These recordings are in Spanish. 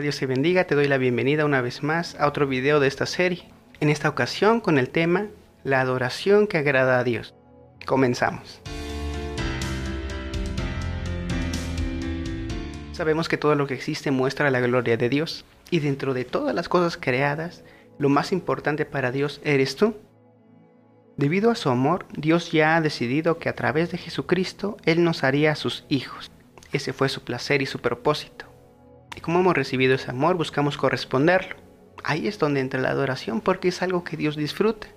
Dios te bendiga, te doy la bienvenida una vez más a otro video de esta serie. En esta ocasión con el tema La adoración que agrada a Dios. Comenzamos. Sabemos que todo lo que existe muestra la gloria de Dios y dentro de todas las cosas creadas, lo más importante para Dios eres tú. Debido a su amor, Dios ya ha decidido que a través de Jesucristo Él nos haría sus hijos. Ese fue su placer y su propósito. Y como hemos recibido ese amor, buscamos corresponderlo. Ahí es donde entra la adoración porque es algo que Dios disfruta.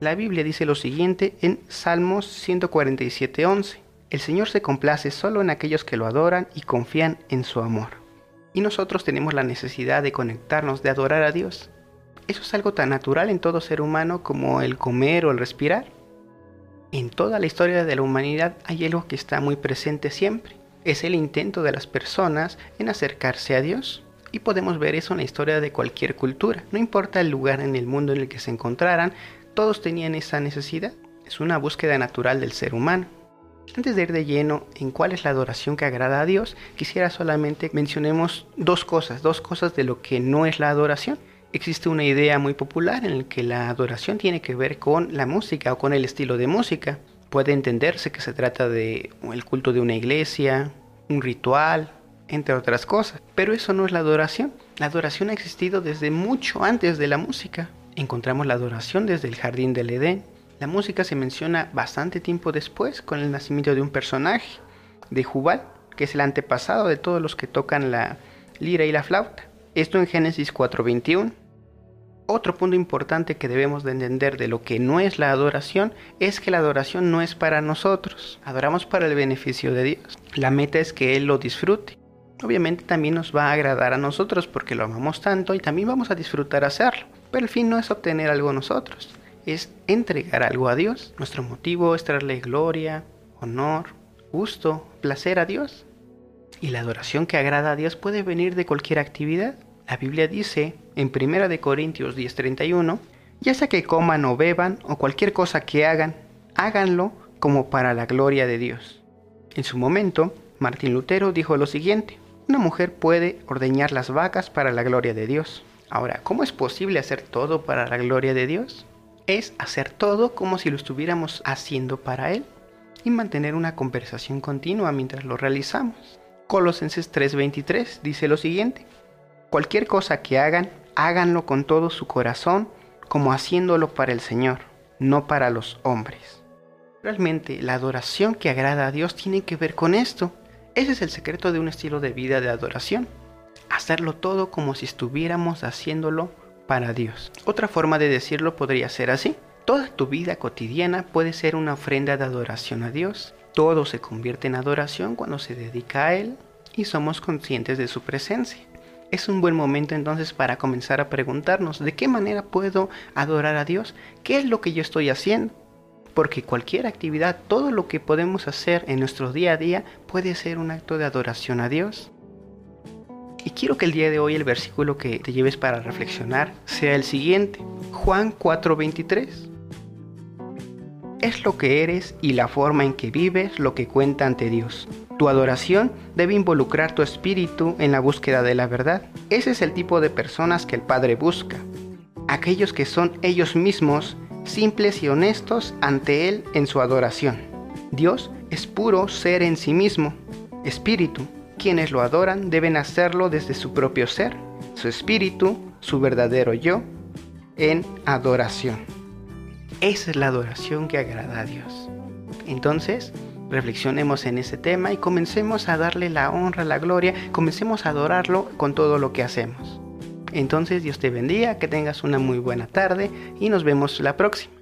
La Biblia dice lo siguiente en Salmos 147:11. El Señor se complace solo en aquellos que lo adoran y confían en su amor. Y nosotros tenemos la necesidad de conectarnos, de adorar a Dios. Eso es algo tan natural en todo ser humano como el comer o el respirar. En toda la historia de la humanidad hay algo que está muy presente siempre. Es el intento de las personas en acercarse a Dios. Y podemos ver eso en la historia de cualquier cultura. No importa el lugar en el mundo en el que se encontraran, todos tenían esa necesidad. Es una búsqueda natural del ser humano. Antes de ir de lleno en cuál es la adoración que agrada a Dios, quisiera solamente mencionemos dos cosas, dos cosas de lo que no es la adoración existe una idea muy popular en la que la adoración tiene que ver con la música o con el estilo de música. Puede entenderse que se trata de el culto de una iglesia, un ritual, entre otras cosas. Pero eso no es la adoración. La adoración ha existido desde mucho antes de la música. Encontramos la adoración desde el jardín del Edén. La música se menciona bastante tiempo después con el nacimiento de un personaje, de Jubal, que es el antepasado de todos los que tocan la lira y la flauta. Esto en Génesis 4:21. Otro punto importante que debemos de entender de lo que no es la adoración es que la adoración no es para nosotros, adoramos para el beneficio de Dios. La meta es que Él lo disfrute. Obviamente también nos va a agradar a nosotros porque lo amamos tanto y también vamos a disfrutar hacerlo. Pero el fin no es obtener algo nosotros, es entregar algo a Dios. Nuestro motivo es traerle gloria, honor, gusto, placer a Dios. Y la adoración que agrada a Dios puede venir de cualquier actividad. La Biblia dice en 1 Corintios 10:31, ya sea que coman o beban o cualquier cosa que hagan, háganlo como para la gloria de Dios. En su momento, Martín Lutero dijo lo siguiente, una mujer puede ordeñar las vacas para la gloria de Dios. Ahora, ¿cómo es posible hacer todo para la gloria de Dios? Es hacer todo como si lo estuviéramos haciendo para Él y mantener una conversación continua mientras lo realizamos. Colosenses 3:23 dice lo siguiente, Cualquier cosa que hagan, háganlo con todo su corazón, como haciéndolo para el Señor, no para los hombres. Realmente la adoración que agrada a Dios tiene que ver con esto. Ese es el secreto de un estilo de vida de adoración. Hacerlo todo como si estuviéramos haciéndolo para Dios. Otra forma de decirlo podría ser así. Toda tu vida cotidiana puede ser una ofrenda de adoración a Dios. Todo se convierte en adoración cuando se dedica a Él y somos conscientes de su presencia es un buen momento entonces para comenzar a preguntarnos de qué manera puedo adorar a Dios, qué es lo que yo estoy haciendo. Porque cualquier actividad, todo lo que podemos hacer en nuestro día a día puede ser un acto de adoración a Dios. Y quiero que el día de hoy el versículo que te lleves para reflexionar sea el siguiente, Juan 4:23. Es lo que eres y la forma en que vives lo que cuenta ante Dios. Tu adoración debe involucrar tu espíritu en la búsqueda de la verdad. Ese es el tipo de personas que el Padre busca. Aquellos que son ellos mismos, simples y honestos ante Él en su adoración. Dios es puro ser en sí mismo, espíritu. Quienes lo adoran deben hacerlo desde su propio ser, su espíritu, su verdadero yo, en adoración. Esa es la adoración que agrada a Dios. Entonces, reflexionemos en ese tema y comencemos a darle la honra, la gloria, comencemos a adorarlo con todo lo que hacemos. Entonces Dios te bendiga, que tengas una muy buena tarde y nos vemos la próxima.